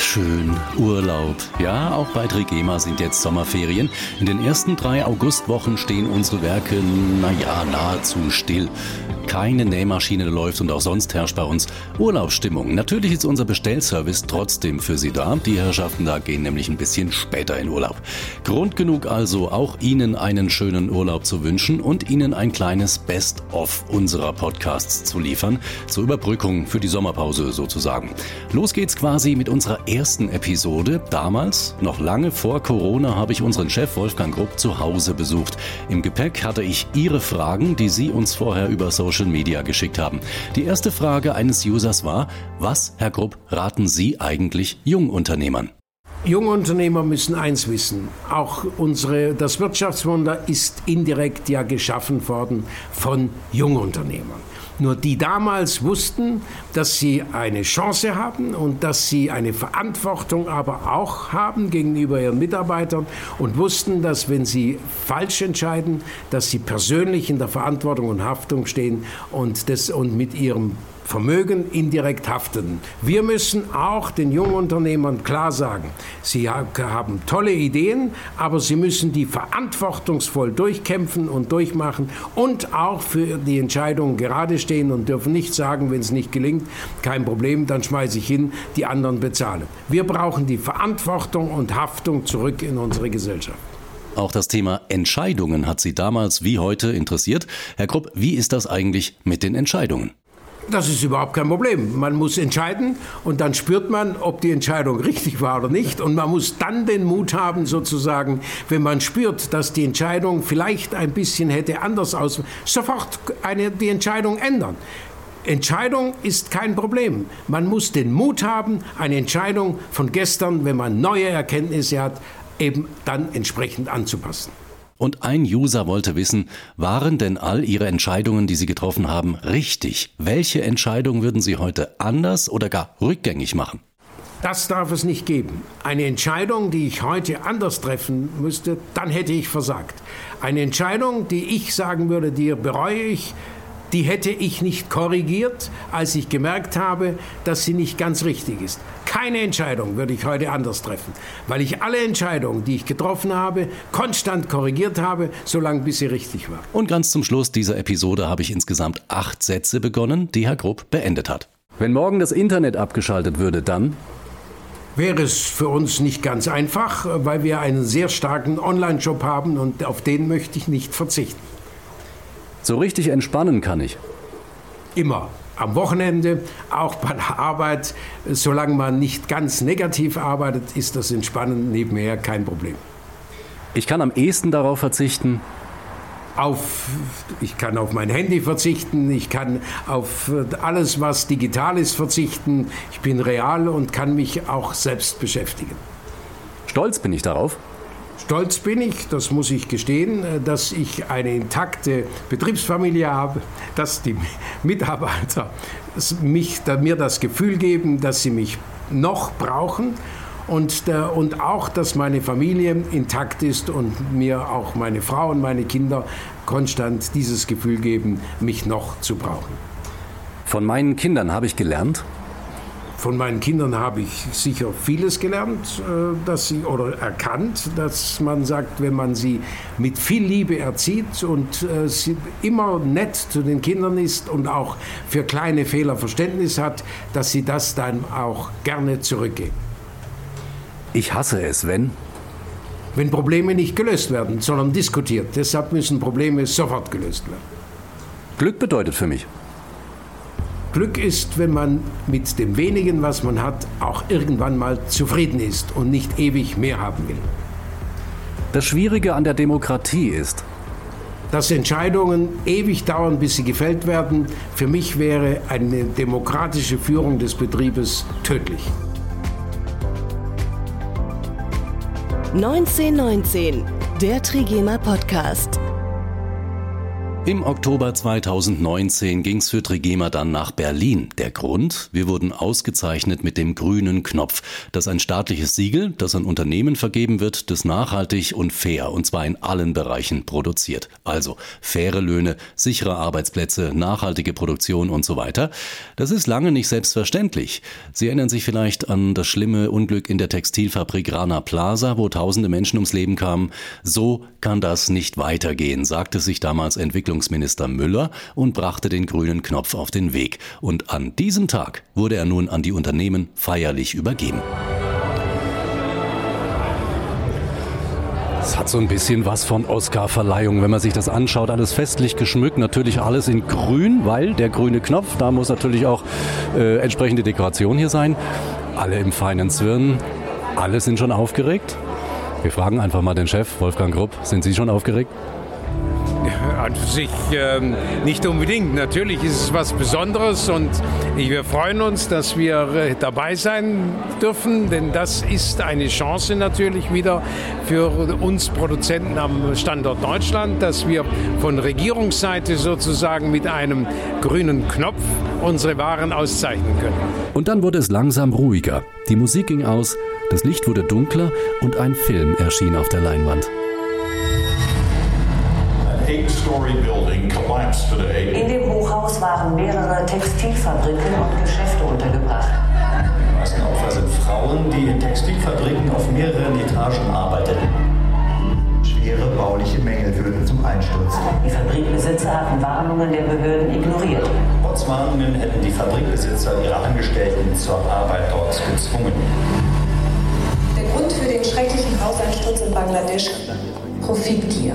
Schön, Urlaub. Ja, auch bei Trigema sind jetzt Sommerferien. In den ersten drei Augustwochen stehen unsere Werke, naja, nahezu still. Keine Nähmaschine läuft und auch sonst herrscht bei uns Urlaubsstimmung. Natürlich ist unser Bestellservice trotzdem für Sie da. Die Herrschaften da gehen nämlich ein bisschen später in Urlaub. Grund genug also, auch Ihnen einen schönen Urlaub zu wünschen und Ihnen ein kleines Best-of unserer Podcasts zu liefern. Zur Überbrückung für die Sommerpause sozusagen. Los geht's quasi mit unserer ersten Episode. Damals, noch lange vor Corona, habe ich unseren Chef Wolfgang Grupp zu Hause besucht. Im Gepäck hatte ich Ihre Fragen, die Sie uns vorher über Social Media geschickt haben. Die erste Frage eines Users war, was, Herr Grupp, raten Sie eigentlich Jungunternehmern? Jungunternehmer müssen eins wissen. Auch unsere, das Wirtschaftswunder ist indirekt ja geschaffen worden von Jungunternehmern. Nur die damals wussten, dass sie eine Chance haben und dass sie eine Verantwortung aber auch haben gegenüber ihren Mitarbeitern und wussten, dass wenn sie falsch entscheiden, dass sie persönlich in der Verantwortung und Haftung stehen und, das, und mit ihrem Vermögen indirekt haften. Wir müssen auch den jungen Unternehmern klar sagen, sie haben tolle Ideen, aber sie müssen die verantwortungsvoll durchkämpfen und durchmachen und auch für die Entscheidungen gerade stehen und dürfen nicht sagen, wenn es nicht gelingt, kein Problem, dann schmeiße ich hin, die anderen bezahlen. Wir brauchen die Verantwortung und Haftung zurück in unsere Gesellschaft. Auch das Thema Entscheidungen hat Sie damals wie heute interessiert. Herr Krupp, wie ist das eigentlich mit den Entscheidungen? Das ist überhaupt kein Problem. Man muss entscheiden und dann spürt man, ob die Entscheidung richtig war oder nicht. Und man muss dann den Mut haben, sozusagen, wenn man spürt, dass die Entscheidung vielleicht ein bisschen hätte anders aus, sofort eine, die Entscheidung ändern. Entscheidung ist kein Problem. Man muss den Mut haben, eine Entscheidung von gestern, wenn man neue Erkenntnisse hat, eben dann entsprechend anzupassen. Und ein User wollte wissen, waren denn all Ihre Entscheidungen, die Sie getroffen haben, richtig? Welche Entscheidungen würden Sie heute anders oder gar rückgängig machen? Das darf es nicht geben. Eine Entscheidung, die ich heute anders treffen müsste, dann hätte ich versagt. Eine Entscheidung, die ich sagen würde, die bereue ich, die hätte ich nicht korrigiert, als ich gemerkt habe, dass sie nicht ganz richtig ist. Keine Entscheidung würde ich heute anders treffen, weil ich alle Entscheidungen, die ich getroffen habe, konstant korrigiert habe, solange bis sie richtig war. Und ganz zum Schluss dieser Episode habe ich insgesamt acht Sätze begonnen, die Herr Grupp beendet hat. Wenn morgen das Internet abgeschaltet würde, dann wäre es für uns nicht ganz einfach, weil wir einen sehr starken Online-Shop haben und auf den möchte ich nicht verzichten. So richtig entspannen kann ich. Immer. Am Wochenende, auch bei der Arbeit, solange man nicht ganz negativ arbeitet, ist das Entspannen nebenher kein Problem. Ich kann am ehesten darauf verzichten, auf, ich kann auf mein Handy verzichten, ich kann auf alles, was digital ist, verzichten. Ich bin real und kann mich auch selbst beschäftigen. Stolz bin ich darauf. Stolz bin ich, das muss ich gestehen, äh, dass ich eine intakte Betriebsfamilie habe, dass die Mitarbeiter mich, mir das Gefühl geben, dass sie mich noch brauchen und, der, und auch, dass meine Familie intakt ist und mir auch meine Frau und meine Kinder konstant dieses Gefühl geben, mich noch zu brauchen. Von meinen Kindern habe ich gelernt, von meinen Kindern habe ich sicher vieles gelernt, äh, dass sie oder erkannt, dass man sagt, wenn man sie mit viel Liebe erzieht und äh, sie immer nett zu den Kindern ist und auch für kleine Fehler Verständnis hat, dass sie das dann auch gerne zurückgeben. Ich hasse es, wenn wenn Probleme nicht gelöst werden, sondern diskutiert. Deshalb müssen Probleme sofort gelöst werden. Glück bedeutet für mich Glück ist, wenn man mit dem wenigen, was man hat, auch irgendwann mal zufrieden ist und nicht ewig mehr haben will. Das Schwierige an der Demokratie ist, dass Entscheidungen ewig dauern, bis sie gefällt werden. Für mich wäre eine demokratische Führung des Betriebes tödlich. 1919, der Trigema Podcast. Im Oktober 2019 ging's für Trigema dann nach Berlin. Der Grund? Wir wurden ausgezeichnet mit dem grünen Knopf. Das ist ein staatliches Siegel, das an Unternehmen vergeben wird, das nachhaltig und fair, und zwar in allen Bereichen produziert. Also faire Löhne, sichere Arbeitsplätze, nachhaltige Produktion und so weiter. Das ist lange nicht selbstverständlich. Sie erinnern sich vielleicht an das schlimme Unglück in der Textilfabrik Rana Plaza, wo tausende Menschen ums Leben kamen. So kann das nicht weitergehen, sagte sich damals Entwicklung Verteidigungsminister Müller und brachte den grünen Knopf auf den Weg. Und an diesem Tag wurde er nun an die Unternehmen feierlich übergeben. Es hat so ein bisschen was von Oscar-Verleihung, wenn man sich das anschaut. Alles festlich geschmückt, natürlich alles in grün, weil der grüne Knopf, da muss natürlich auch äh, entsprechende Dekoration hier sein. Alle im feinen Zwirn, alle sind schon aufgeregt. Wir fragen einfach mal den Chef, Wolfgang Grupp, sind Sie schon aufgeregt? An sich ähm, nicht unbedingt. Natürlich ist es was Besonderes und wir freuen uns, dass wir äh, dabei sein dürfen, denn das ist eine Chance natürlich wieder für uns Produzenten am Standort Deutschland, dass wir von Regierungsseite sozusagen mit einem grünen Knopf unsere Waren auszeichnen können. Und dann wurde es langsam ruhiger. Die Musik ging aus, das Licht wurde dunkler und ein Film erschien auf der Leinwand. In dem Hochhaus waren mehrere Textilfabriken und Geschäfte untergebracht. Die meisten Opfer sind Frauen, die in Textilfabriken auf mehreren Etagen arbeiteten. Schwere bauliche Mängel führten zum Einsturz. Die Fabrikbesitzer hatten Warnungen der Behörden ignoriert. Trotz Warnungen hätten die Fabrikbesitzer ihre Angestellten zur Arbeit dort gezwungen. Der Grund für den schrecklichen Hauseinsturz in Bangladesch? Profitgier.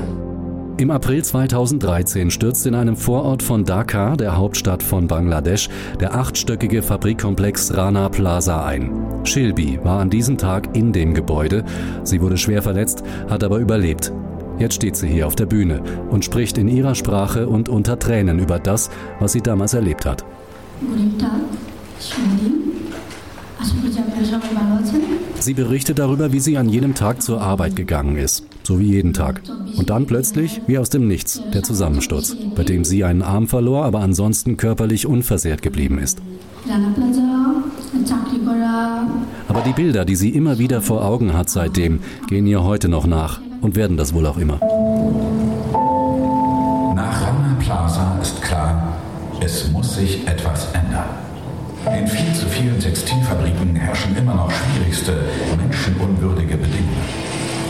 Im April 2013 stürzte in einem Vorort von Dhaka, der Hauptstadt von Bangladesch, der achtstöckige Fabrikkomplex Rana Plaza ein. Shilby war an diesem Tag in dem Gebäude. Sie wurde schwer verletzt, hat aber überlebt. Jetzt steht sie hier auf der Bühne und spricht in ihrer Sprache und unter Tränen über das, was sie damals erlebt hat. Guten Tag, Sie berichtet darüber, wie sie an jenem Tag zur Arbeit gegangen ist, so wie jeden Tag. Und dann plötzlich, wie aus dem Nichts, der Zusammensturz, bei dem sie einen Arm verlor, aber ansonsten körperlich unversehrt geblieben ist. Aber die Bilder, die sie immer wieder vor Augen hat seitdem, gehen ihr heute noch nach und werden das wohl auch immer. Nach Rana Plaza ist klar, es muss sich etwas ändern. In viel zu vielen Textilfabriken herrschen immer noch schwierigste, menschenunwürdige Bedingungen.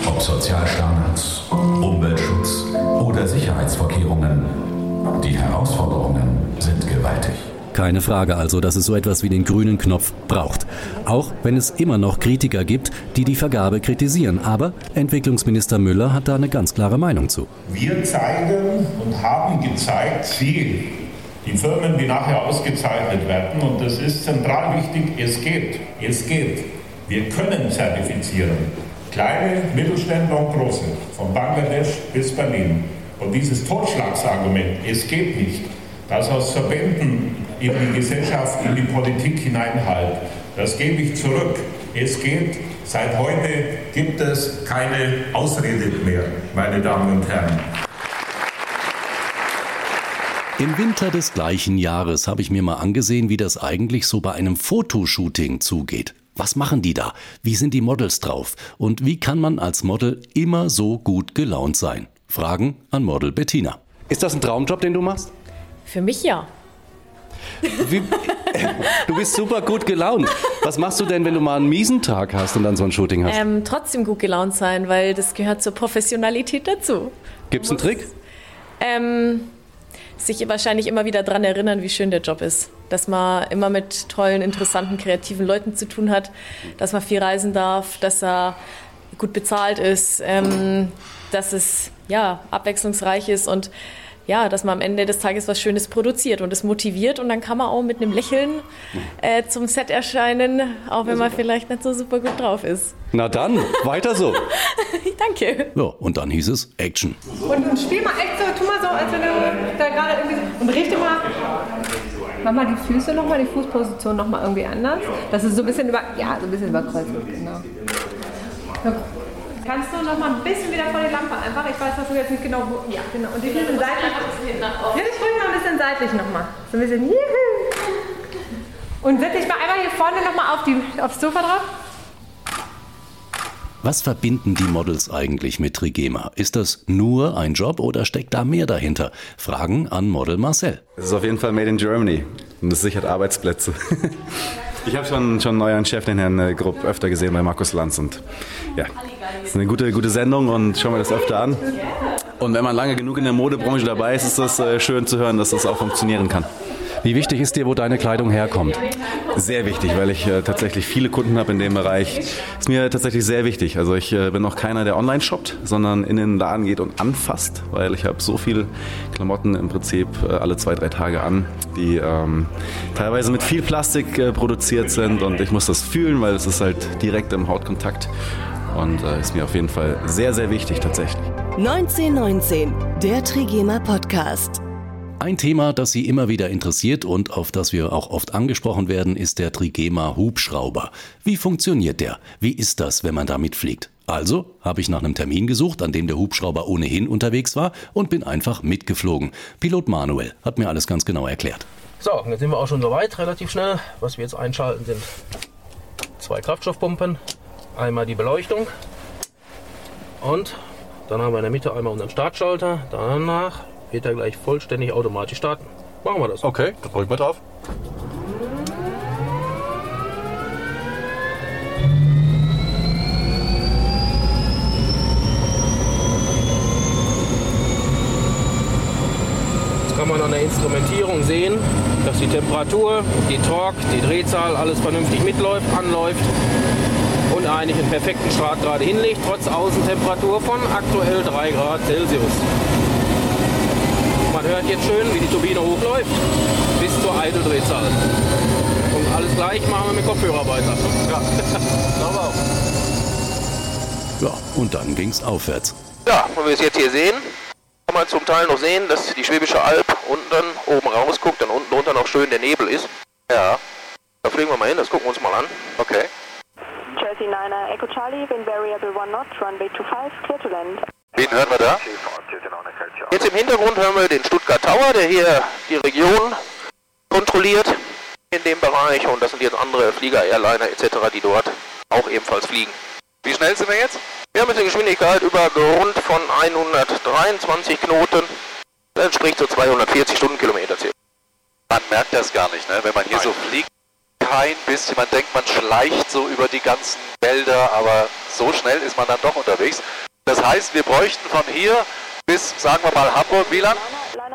Ob Sozialstandards, Umweltschutz oder Sicherheitsvorkehrungen, die Herausforderungen sind gewaltig. Keine Frage also, dass es so etwas wie den grünen Knopf braucht. Auch wenn es immer noch Kritiker gibt, die die Vergabe kritisieren. Aber Entwicklungsminister Müller hat da eine ganz klare Meinung zu. Wir zeigen und haben gezeigt, wie die Firmen, die nachher ausgezeichnet werden. Und das ist zentral wichtig, es geht, es geht. Wir können zertifizieren. Kleine, Mittelständler und große, von Bangladesch bis Berlin. Und dieses Totschlagsargument, es geht nicht, das aus Verbänden in die Gesellschaft, in die Politik hineinhalt, das gebe ich zurück. Es geht. Seit heute gibt es keine Ausrede mehr, meine Damen und Herren. Im Winter des gleichen Jahres habe ich mir mal angesehen, wie das eigentlich so bei einem Fotoshooting zugeht. Was machen die da? Wie sind die Models drauf? Und wie kann man als Model immer so gut gelaunt sein? Fragen an Model Bettina. Ist das ein Traumjob, den du machst? Für mich ja. Wie, du bist super gut gelaunt. Was machst du denn, wenn du mal einen miesen Tag hast und dann so ein Shooting hast? Ähm, trotzdem gut gelaunt sein, weil das gehört zur Professionalität dazu. Gibt es einen Trick? Ähm, sich wahrscheinlich immer wieder daran erinnern, wie schön der Job ist. Dass man immer mit tollen, interessanten, kreativen Leuten zu tun hat, dass man viel reisen darf, dass er gut bezahlt ist, ähm, dass es ja, abwechslungsreich ist und ja, dass man am Ende des Tages was Schönes produziert und es motiviert und dann kann man auch mit einem Lächeln äh, zum Set erscheinen, auch wenn man vielleicht nicht so super gut drauf ist. Na dann, weiter so. Danke. Ja, und dann hieß es Action. Und spiel mal echt so, tu mal so, als wenn du da gerade irgendwie und richte mal. Mach mal die Füße nochmal, die Fußposition nochmal irgendwie anders. Das ist so ein bisschen über, ja, so ein bisschen überkreuzt. Genau. Kannst du noch mal ein bisschen wieder vor die Lampe einfach? Ich weiß, dass du jetzt nicht genau wo. Ja, genau. Und die ein bisschen seitlich. Ja, ich ruhig mal ein bisschen seitlich nochmal. So ein bisschen. Und setz dich mal einmal hier vorne nochmal auf die, aufs Sofa drauf. Was verbinden die Models eigentlich mit Trigema? Ist das nur ein Job oder steckt da mehr dahinter? Fragen an Model Marcel. Es ist auf jeden Fall Made in Germany und es sichert Arbeitsplätze. Ich habe schon, schon euren Chef, den Herrn äh, Grupp, öfter gesehen bei Markus Lanz und ja, ist eine gute, gute Sendung und schauen wir das öfter an. Und wenn man lange genug in der Modebranche dabei ist, ist es äh, schön zu hören, dass das auch funktionieren kann. Wie wichtig ist dir, wo deine Kleidung herkommt? Sehr wichtig, weil ich äh, tatsächlich viele Kunden habe in dem Bereich. Ist mir tatsächlich sehr wichtig. Also ich äh, bin noch keiner, der online shoppt, sondern in den Laden geht und anfasst, weil ich habe so viele Klamotten im Prinzip äh, alle zwei, drei Tage an, die ähm, teilweise mit viel Plastik äh, produziert sind und ich muss das fühlen, weil es ist halt direkt im Hautkontakt und äh, ist mir auf jeden Fall sehr, sehr wichtig tatsächlich. 1919, der Trigema Podcast. Ein Thema, das Sie immer wieder interessiert und auf das wir auch oft angesprochen werden, ist der Trigema Hubschrauber. Wie funktioniert der? Wie ist das, wenn man damit fliegt? Also habe ich nach einem Termin gesucht, an dem der Hubschrauber ohnehin unterwegs war und bin einfach mitgeflogen. Pilot Manuel hat mir alles ganz genau erklärt. So, jetzt sind wir auch schon soweit, relativ schnell. Was wir jetzt einschalten sind zwei Kraftstoffpumpen, einmal die Beleuchtung und dann haben wir in der Mitte einmal unseren Startschalter. Danach wird er gleich vollständig automatisch starten. Machen wir das. Okay, dann drücken wir drauf. Jetzt kann man an der Instrumentierung sehen, dass die Temperatur, die Torque, die Drehzahl, alles vernünftig mitläuft, anläuft und eigentlich einen perfekten Start gerade hinlegt, trotz Außentemperatur von aktuell 3 Grad Celsius. Hört jetzt schön, wie die Turbine hochläuft, bis zur Idle-Drehzahl. Und alles gleich machen wir mit Kopfhörer weiter. Ja, glaube auch. Ja, und dann ging's aufwärts. Ja, wenn wir es jetzt hier sehen, kann man zum Teil noch sehen, dass die Schwäbische Alb unten dann oben rausguckt, dann unten drunter noch schön der Nebel ist. Ja. Da fliegen wir mal hin, das gucken wir uns mal an. Okay. Jersey 9er Echo Charlie, wind variable 1 knot, runway 25, clear to land. Wen hören wir da? Jetzt im Hintergrund hören wir den Stuttgart Tower, der hier die Region kontrolliert in dem Bereich und das sind jetzt andere Flieger, Airliner etc., die dort auch ebenfalls fliegen. Wie schnell sind wir jetzt? Wir haben jetzt eine Geschwindigkeit über Grund von 123 Knoten. Das entspricht so 240 Stundenkilometer circa. Man merkt das gar nicht, ne? wenn man hier Nein. so fliegt. Kein bisschen, man denkt, man schleicht so über die ganzen Wälder, aber so schnell ist man dann doch unterwegs. Das heißt, wir bräuchten von hier bis, sagen wir mal, Hamburg, wie lang?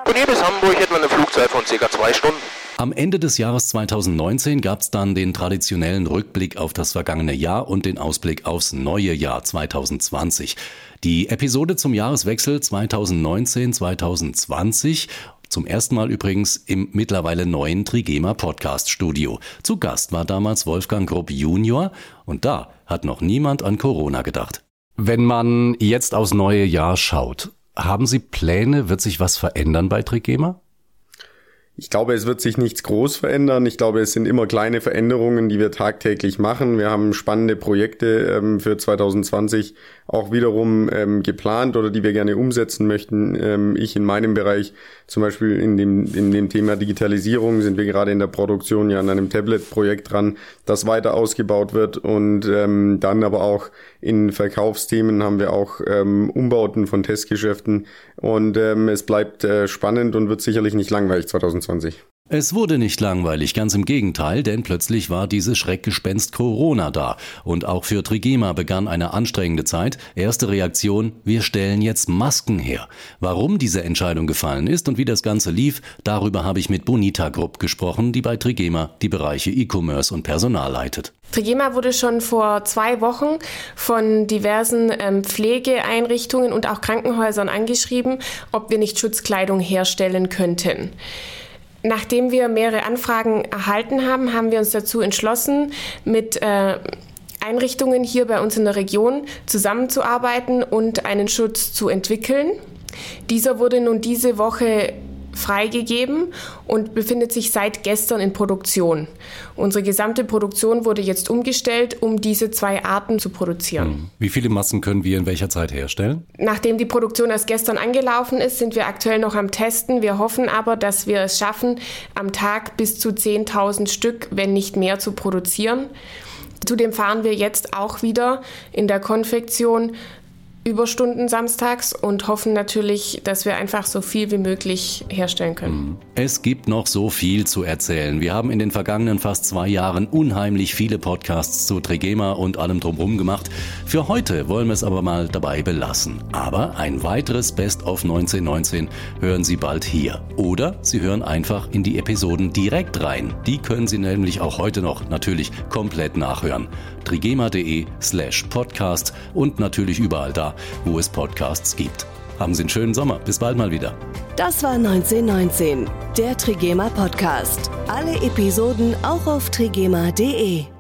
Von hier bis Hamburg hätten wir eine Flugzeit von circa zwei Stunden. Am Ende des Jahres 2019 gab es dann den traditionellen Rückblick auf das vergangene Jahr und den Ausblick aufs neue Jahr 2020. Die Episode zum Jahreswechsel 2019-2020 zum ersten Mal übrigens im mittlerweile neuen Trigema Podcast Studio. Zu Gast war damals Wolfgang Grupp Junior und da hat noch niemand an Corona gedacht. Wenn man jetzt aufs neue Jahr schaut, haben Sie Pläne? Wird sich was verändern bei Trigema? Ich glaube, es wird sich nichts groß verändern. Ich glaube, es sind immer kleine Veränderungen, die wir tagtäglich machen. Wir haben spannende Projekte ähm, für 2020 auch wiederum ähm, geplant oder die wir gerne umsetzen möchten. Ähm, ich in meinem Bereich, zum Beispiel in dem, in dem Thema Digitalisierung, sind wir gerade in der Produktion ja an einem Tablet-Projekt dran, das weiter ausgebaut wird. Und ähm, dann aber auch in Verkaufsthemen haben wir auch ähm, Umbauten von Testgeschäften. Und ähm, es bleibt äh, spannend und wird sicherlich nicht langweilig 2020. 2020. Es wurde nicht langweilig, ganz im Gegenteil, denn plötzlich war dieses Schreckgespenst Corona da. Und auch für Trigema begann eine anstrengende Zeit. Erste Reaktion, wir stellen jetzt Masken her. Warum diese Entscheidung gefallen ist und wie das Ganze lief, darüber habe ich mit Bonita Grupp gesprochen, die bei Trigema die Bereiche E-Commerce und Personal leitet. Trigema wurde schon vor zwei Wochen von diversen ähm, Pflegeeinrichtungen und auch Krankenhäusern angeschrieben, ob wir nicht Schutzkleidung herstellen könnten. Nachdem wir mehrere Anfragen erhalten haben, haben wir uns dazu entschlossen, mit äh, Einrichtungen hier bei uns in der Region zusammenzuarbeiten und einen Schutz zu entwickeln. Dieser wurde nun diese Woche freigegeben und befindet sich seit gestern in Produktion. Unsere gesamte Produktion wurde jetzt umgestellt, um diese zwei Arten zu produzieren. Hm. Wie viele Massen können wir in welcher Zeit herstellen? Nachdem die Produktion erst gestern angelaufen ist, sind wir aktuell noch am Testen. Wir hoffen aber, dass wir es schaffen, am Tag bis zu 10.000 Stück, wenn nicht mehr, zu produzieren. Zudem fahren wir jetzt auch wieder in der Konfektion Überstunden samstags und hoffen natürlich, dass wir einfach so viel wie möglich herstellen können. Mhm. Es gibt noch so viel zu erzählen. Wir haben in den vergangenen fast zwei Jahren unheimlich viele Podcasts zu Trigema und allem drumherum gemacht. Für heute wollen wir es aber mal dabei belassen. Aber ein weiteres Best of 1919 hören Sie bald hier. Oder Sie hören einfach in die Episoden direkt rein. Die können Sie nämlich auch heute noch natürlich komplett nachhören. trigema.de slash podcast und natürlich überall da, wo es Podcasts gibt. Haben Sie einen schönen Sommer. Bis bald mal wieder. Das war 1919, der Trigema Podcast. Alle Episoden auch auf trigema.de.